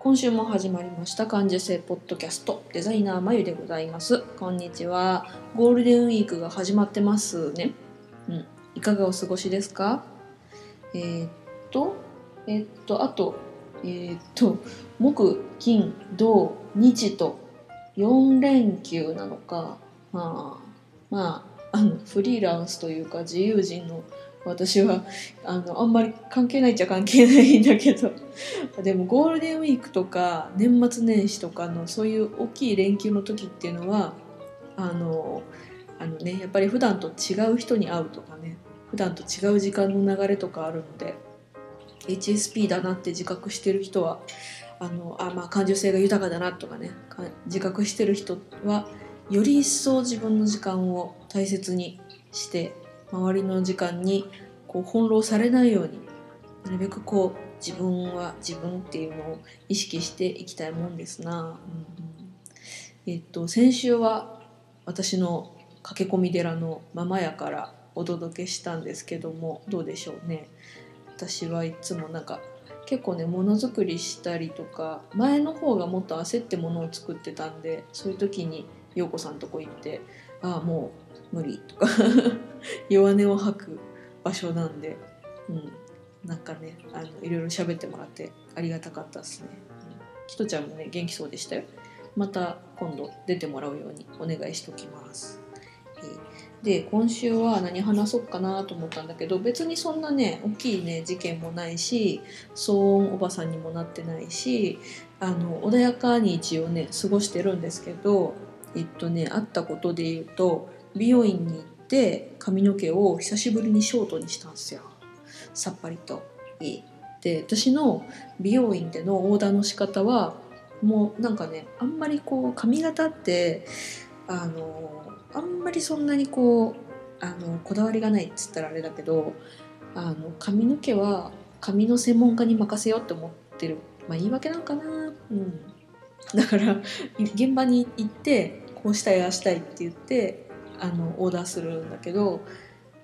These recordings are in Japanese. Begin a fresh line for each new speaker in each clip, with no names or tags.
今週も始まりました。感受性ポッドキャストデザイナーまゆでございます。こんにちは。ゴールデンウィークが始まってますね。うん。いかがお過ごしですか？えー、っとえー、っとあとえー、っと木金土日と4連休なのか。まあまああのフリーランスというか自由人の私はあのあんまり関係ないっちゃ関係ないんだけど。でもゴールデンウィークとか年末年始とかのそういう大きい連休の時っていうのはあのあのねやっぱり普段と違う人に会うとかね。普段と違う時間の流れとかあるので HSP だなって自覚してる人はあのあまあ感受性が豊かだなとかね自覚してる人はより一層自分の時間を大切にして周りの時間にこう翻弄されないようになるべくこう自分は自分っていうのを意識していきたいもんですな。うん、えっと先週は私の駆け込み寺のママ屋からお届けしたんですけどもどうでしょうね私はいつもなんか結構ねものづくりしたりとか前の方がもっと焦ってものを作ってたんでそういう時に陽子さんとこ行って「ああもう無理」とか 弱音を吐く場所なんで、うん、なんかねあのいろいろ喋ってもらってありがたかったですね。うんきとちゃんもね元気そうでしたよ。また今度出てもらうようにお願いしておきます。えーで今週は何話そうかなと思ったんだけど別にそんなね大きいね事件もないし騒音おばさんにもなってないしあの穏やかに一応ね過ごしてるんですけどえっとねあったことで言うと美容院に行って髪の毛を久しぶりにショートにしたんですよ。さっぱりと。で私の美容院でのオーダーの仕方はもうなんかねあんまりこう髪型ってあのあんまりそんなにこうあのこだわりがないっつったらあれだけどあの髪の毛は髪の専門家に任せようって思ってる。まあ言い訳なんかな。うん。だから現場に行ってこうしたいああしたいって言ってあのオーダーするんだけど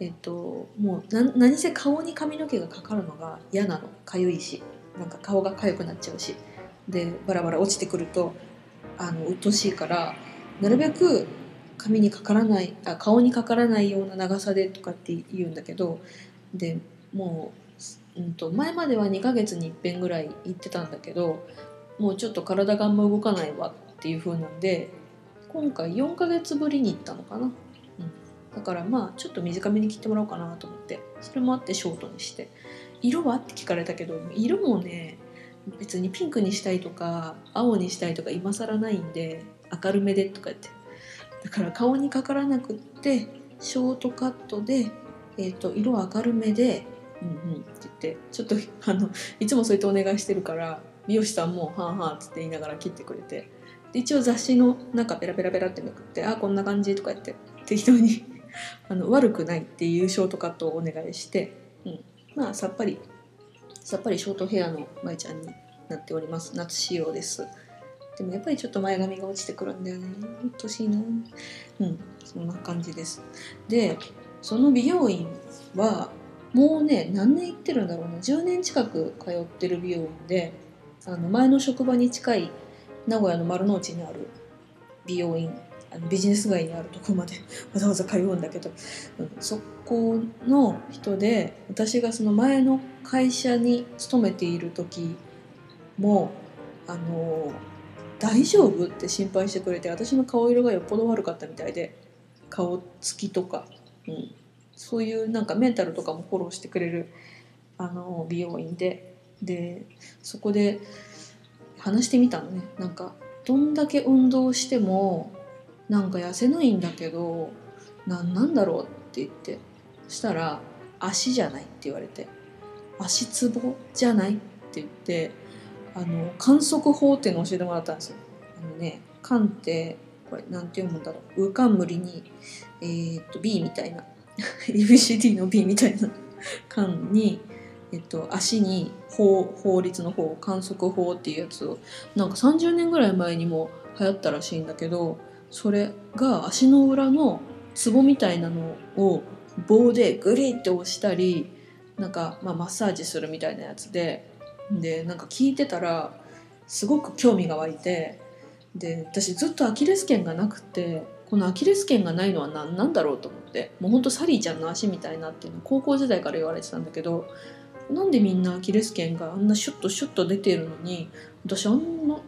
えっともう何せ顔に髪の毛がかかるのが嫌なの。かゆいし。なんか顔がかゆくなっちゃうし。でバラバラ落ちてくるとあの鬱陶しいからなるべく髪にかからないあ顔にかからないような長さでとかって言うんだけどでもう、うんと、前までは2ヶ月にいっぺんぐらい行ってたんだけどもうちょっと体があんま動かないわっていう風なんで今回4ヶ月ぶりに行ったのかな、うん、だからまあちょっと短めに切ってもらおうかなと思って。それもあってショートにして。色は？って聞かれたけど色もね別にピンクにしたいとか青にしたいとか今更ないんで明るめでとか言って。だから顔にかからなくってショートカットで、えーと、色明るめで「うんうん」って言って。ちょっとあのいつもそうやってお願いしてるから美容師さんも「はあはあ」っつって言いながら切ってくれて。一応雑誌の中ペラペラペラってめくって「あこんな感じ」とか言って適当に あの悪くないっていうショートカットをお願いして、うん、まあさっぱりさっぱりショートヘアの舞ちゃんになっております。夏仕様です。でもやっぱりちょっと前髪が落ちてくるんだよね。うっとしいなうん。そんな感じです。でその美容院はもうね何年行ってるんだろうな10年近く通ってる美容院であの前の職場に近い名古屋の丸の内にある美容院あのビジネス街にあるとこまで わざわざ通うんだけど、うん、そこの人で私がその前の会社に勤めている時もあの大丈夫って心配してくれて私の顔色がよっぽど悪かったみたいで顔つきとか、うん、そういうなんかメンタルとかもフォローしてくれるあの美容院ででそこで話してみたのね。なんかどんだけ運動してもなんか痩せないんだけど何なんだろうって言って。そしたら「足じゃない」って言われて「足つぼじゃない?」って言ってあの観測法っていうの教えてもらったんですよ。あのね観ってこれなんて読むんだろう「うかんむりに」えー、っと B みたいな。ABCD の B みたいな。観に、えっと、足に法法律の法観測法っていうやつをなんか30年ぐらい前にも流行ったらしいんだけどそれが足の裏のツボみたいなのを棒でグリって押したりなんか、まあ、マッサージするみたいなやつででなんか聞いてたらすごく興味が湧いてで私ずっとアキレス腱がなくてこのアキレス腱がないのは何なんだろうと思ってもうほんとサリーちゃんの足みたいなっていうの高校時代から言われてたんだけどなんでみんなアキレス腱があんなシュッとシュッと出てるのに私あんなア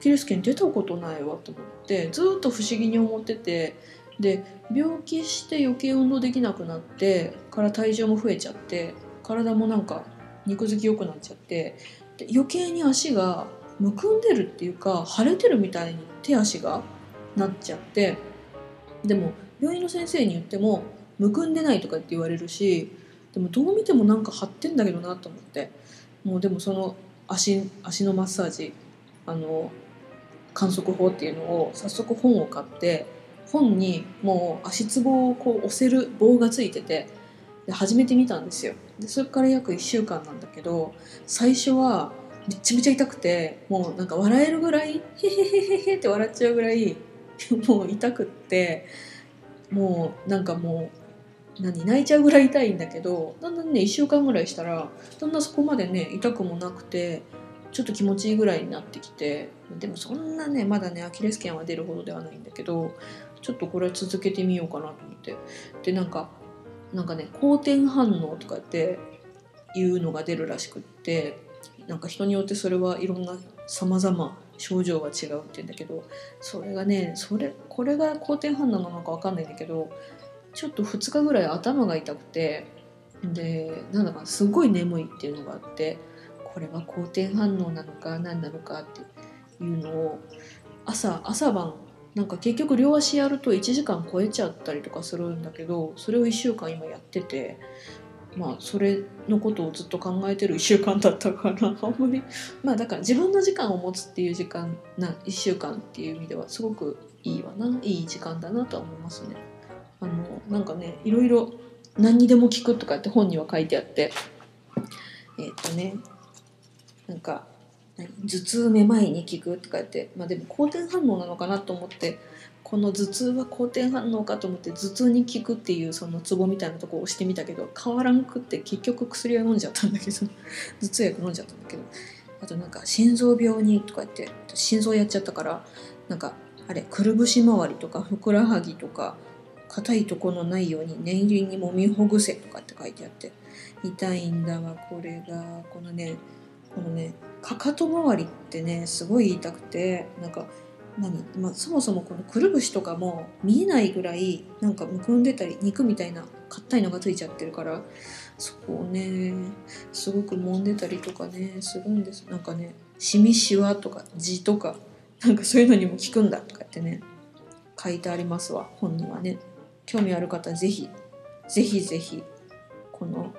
キレス腱出たことないわと思ってずっと不思議に思っててで病気して余計運動できなくなってから体重も増えちゃって体もなんか肉付き良くなっちゃってで余計に足がむくんでるっていうか腫れてるみたいに手足がなっちゃってでも病院の先生に言ってもむくんでないとかって言われるしでもどう見てもなんか張ってんだけどなと思って。もうでもその足足のマッサージあの観測法っていうのを早速本を買って本にもう足つぼをこう押せる棒がついててで始めてみたんですよ。でそれから約1週間なんだけど最初はめちゃめちゃ痛くてもうなんか笑えるぐらいヘヘヘヘヘって笑っちゃうぐらいもう痛くってもうなんかもう何泣いちゃうぐらい痛いんだけどだんだんね1週間ぐらいしたらだんだんそこまでね痛くもなくてちょっと気持ちいいぐらいになってきてでもそんなねまだねアキレス腱は出るほどではないんだけどちょっとこれは続けてみようかなと思って。でなんかなんかね好転反応とかっていうのが出るらしくってなんか人によってそれはいろんな様々症状が違うって言うんだけどそれがねそれこれが好転反応なのか分かんないんだけどちょっと2日ぐらい頭が痛くてでなんだかすごい眠いっていうのがあってこれは好転反応なのか何なのかっていうのを朝朝晩なんか結局両足やると1時間超えちゃったりとかするんだけどそれを1週間今やっててまあそれのことをずっと考えてる1週間だったから あんまりまあだから自分の時間を持つっていう時間な1週間っていう意味ではすごくいいわないい時間だなとは思いますね。あのなんかねいろいろ何にでも聞くとかって本には書いてあって。えっ、とねなんか頭痛めまいに効くとか言ってまあでも好転反応なのかなと思ってこの頭痛は好転反応かと思って頭痛に効くっていうそのツボみたいなとこを押してみたけど変わらんくって結局薬は飲んじゃったんだけど 頭痛薬飲んじゃったんだけどあとなんか心臓病にとか言って心臓やっちゃったからなんかあれくるぶし周りとかふくらはぎとか硬いとこのないように念入りに揉みほぐせとかって書いてあって痛いんだわこれが。このねこのねかかと周りってねすごい痛くてなんか何、まあ、そもそもこのくるぶしとかも見えないぐらいなんかむくんでたり肉みたいな硬いのがついちゃってるからそこをねすごく揉んでたりとかねするんです。なんかねしみしわとか字とかなんかそういうのにも効くんだとかってね書いてありますわ本にはね。興味ある方ぜひぜひぜひこの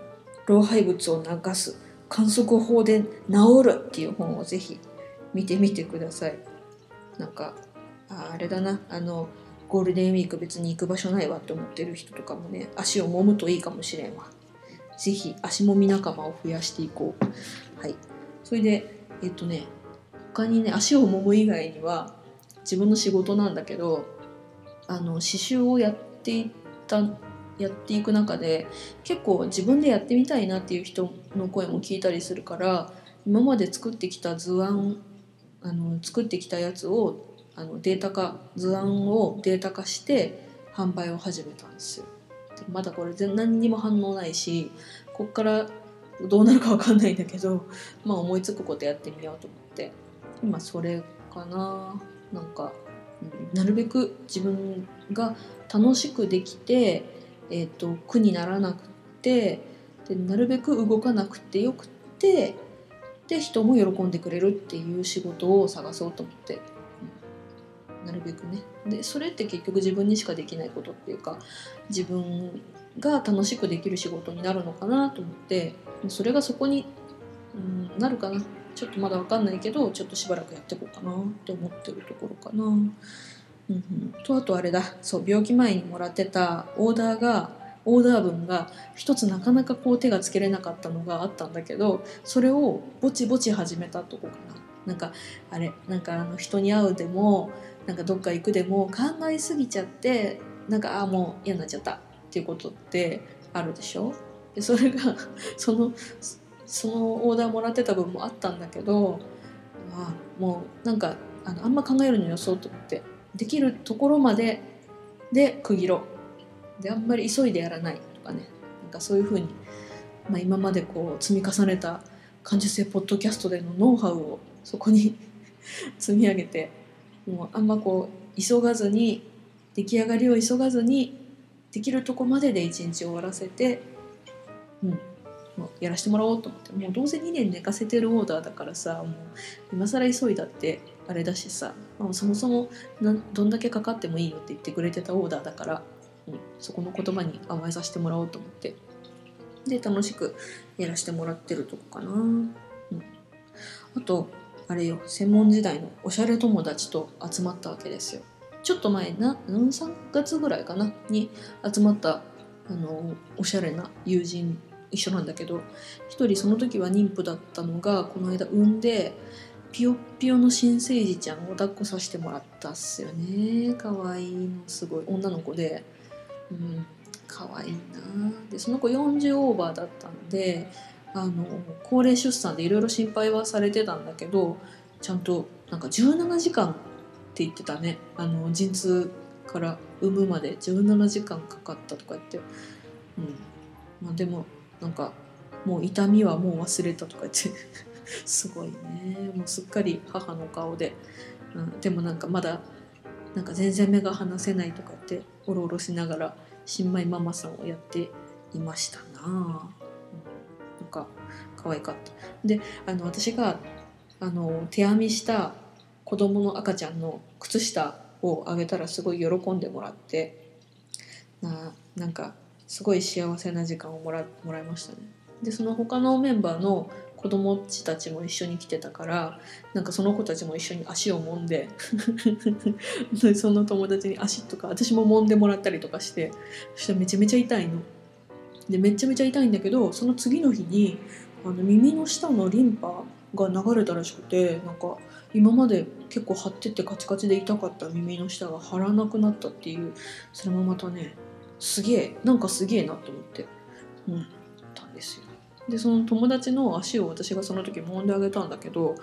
老廃物を流す観測法で治るっていう本をぜひ見てみてください。なんかあれだな。あのゴールデンウィーク別に行く場所ないわって思ってる人とかもね足を揉むといいかもしれんわ。ぜひ足もみ仲間を増やしていこう。はい。それでえっとね他にね足を揉む以外には自分の仕事なんだけどあの刺繍をやってていったやっていく中で結構自分でやってみたいなっていう人の声も聞いたりするから今まで作ってきた図案あの作ってきたやつをあのデータ化図案をデータ化して販売を始めたんですよ。まだこれ何にも反応ないしこっからどうなるかわかんないんだけど、まあ、思いつくことやってみようと思って今それかななんか、なるべく自分が楽しくできて、えー、と苦にならなくてでなるべく動かなくてよくてで人も喜んでくれるっていう仕事を探そうと思って、うんなるべくね。でそれって結局自分にしかできないことっていうか自分が楽しくできる仕事になるのかなと思ってそれがそこに、うん、なるかな。ちょっとまだ分かんないけどちょっとしばらくやっていこうかなって思ってるところかな。うん、とあとあれだそう病気前にもらってたオーダーがオーダー分が一つなかなかこう手がつけれなかったのがあったんだけどそれをぼちぼち始めたとこかな。なんかあれなんかあの人に会うでもなんかどっか行くでも考えすぎちゃってなんかああもう嫌になっちゃったっていうことってあるでしょ？でそれがそのそのオーダーもらってた分もあったんだけどあもうなんかあのあんま考えるのよそうと思って。できるところまでで区切ろう。であんまり急いでやらないとかね。なんかそういうふうに、まあ、今までこう積み重ねた感受性ポッドキャストでのノウハウをそこに 積み上げてもうあんまこう急がずに出来上がりを急がずにできるとこまでで一日終わらせて、うん、やらせてもらおうと思って。もうどうせ2年寝かせてるオーダーだからさもう今更急いだってあれだしさ、まあ、そもそもどんだけかかってもいいよって言ってくれてたオーダーだから、うん、そこの言葉に甘えさせてもらおうと思って。で楽しくやらせてもらってるとこかな。うん、あとあれよ専門時代のおしゃれ友達と集まったわけですよ。ちょっと前な3月ぐらいかな？に集まったあのおしゃれな友人一緒なんだけど一人その時は妊婦だったのがこの間産んでピヨピヨの新生児ちゃんを抱っこさせてもらったっすよね。可愛いのすごい。女の子で。うん可愛いなでその子40オーバーだったんであの高齢出産でいろいろ心配はされてたんだけどちゃんとなんか17時間って言ってたね。あの陣痛から産むまで17時間かかったとか言って、うん。まあ、でもなんかもう痛みはもう忘れたとか言って すごいね。もうすっかり母の顔で、うん、でもなんかまだなんか全然目が離せないとかっておろおろしながら新米ママさんをやっていましたな。なんか可愛かった。であの私があの手編みした子供の赤ちゃんの靴下をあげたらすごい喜んでもらってななんかすごい幸せな時間をもらもらいましたね。でその他のメンバーの子供たちも一緒に来てたからなんかその子たちも一緒に足を揉んで その友達に足とか私も揉んでもらったりとかしてそしたらめちゃめちゃ痛いの。でめちゃめちゃ痛いんだけどその次の日にあの耳の下のリンパが流れたらしくてなんか今まで結構張っててカチカチで痛かった耳の下が張らなくなったっていうそれもまたねすげえなんかすげえなと思ってうんたんですよでその友達の足を私がその時揉んであげたんだけど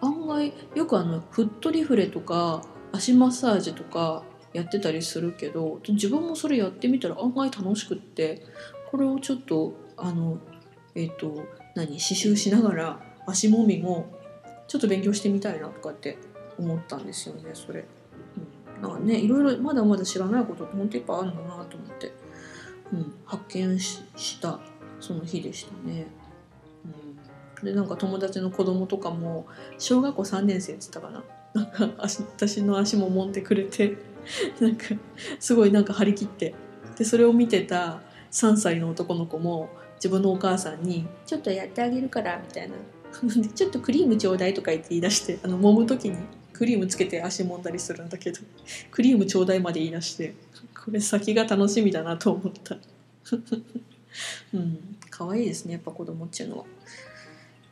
案外よくあのフットリフレとか足マッサージとかやってたりするけど自分もそれやってみたら案外楽しくってこれをちょっとあのえっ、ー、と何刺繍しながら足もみもちょっと勉強してみたいなとかって思ったんですよねそれ。なんかねいろいろまだまだ知らないことって本当いっぱいあるんだなと思って、うん、発見したその日でしたね。うん、でなんか友達の子供とかも小学校3年生って言ったかな。なんか私の足も揉んでくれて なんかすごいなんか張り切って。でそれを見てた3歳の男の子も自分のお母さんに「ちょっとやってあげるから」みたいな「ちょっとクリームちょうだい」とか言って言い出してあの揉む時に。クリームつけて足揉んだりするんだけどクリームちょうだいまで言い出してこれ先が楽しみだなと思った うん可愛いですねやっぱ子供っていうのは。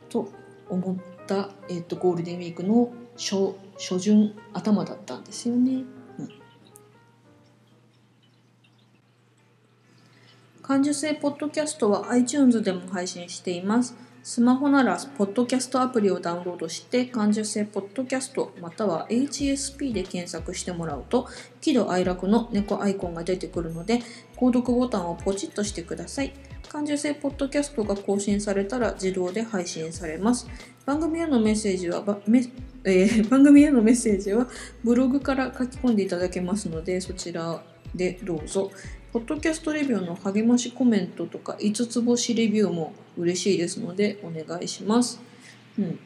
と思った、えーと、ゴールデンウィークの初初旬頭だったんですよね。感受性ポッドキャストは iTunes でも配信しています。スマホならポッドキャストアプリをダウンロードして感受性ポッドキャストまたは HSP で検索してもらうと喜怒哀楽の猫アイコンが出てくるので購読ボタンをポチッとしてください。感受性ポッドキャストが更新されたら自動で配信されます。番組へのメッセージは えー、番組へのメッセージはブログから書き込んでいただけますのでそちらでどうぞ。ポッドキャストレビューの励ましコメントとか5つ星レビューも嬉しいですのでお願いします。うん。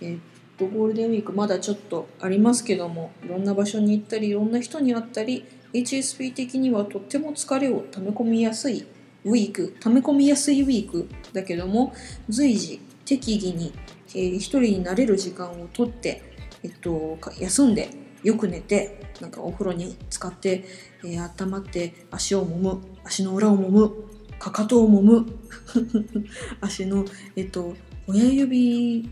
えー、っと、ゴールデンウィークまだちょっとありますけども、いろんな場所に行ったり、いろんな人に会ったり、HSP 的にはとっても疲れを溜め込みやすいウィーク溜め込みやすいウィークだけども随時適宜に、えー、一人になれる時間をとって、えっと、休んでよく寝てなんかお風呂に使って、えー、温まって足を揉む足の裏を揉むかかとを揉む 足の、えっと、親指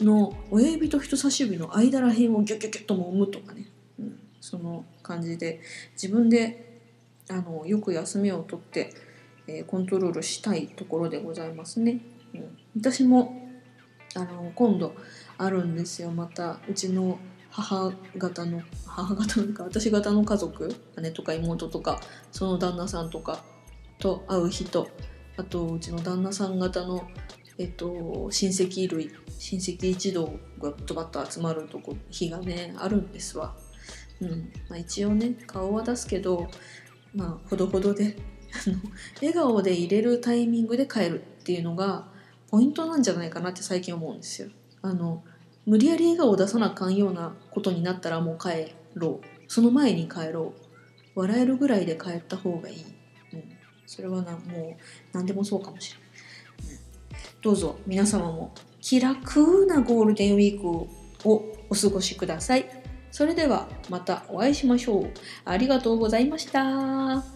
の親指と人差し指の間らへんをギュギュギュッと揉むとかね、うん、その感じで自分であのよく休みをとって、えー、コントロールしたいところでございますね。うん、私もあの今度あるんですよ。またうちの母方の母方のか私方の家族姉とか妹とかその旦那さんとかと会う人あとうちの旦那さん方のえっと、親戚類親戚一同がドバッと集まるとこ日がねあるんですわ。うんまあ、一応ね顔は出すけどまあほどほどで笑顔で入れるタイミングで帰るっていうのがポイントなんじゃないかなって最近思うんですよ。あの無理やり笑顔を出さなあかんようなことになったらもう帰ろうその前に帰ろう笑えるぐらいで帰った方がいい、うん、それはなもう何でもそうかもしれない。どうぞ皆様も気楽なゴールデンウィークをお過ごしください。それではまたお会いしましょう。ありがとうございました。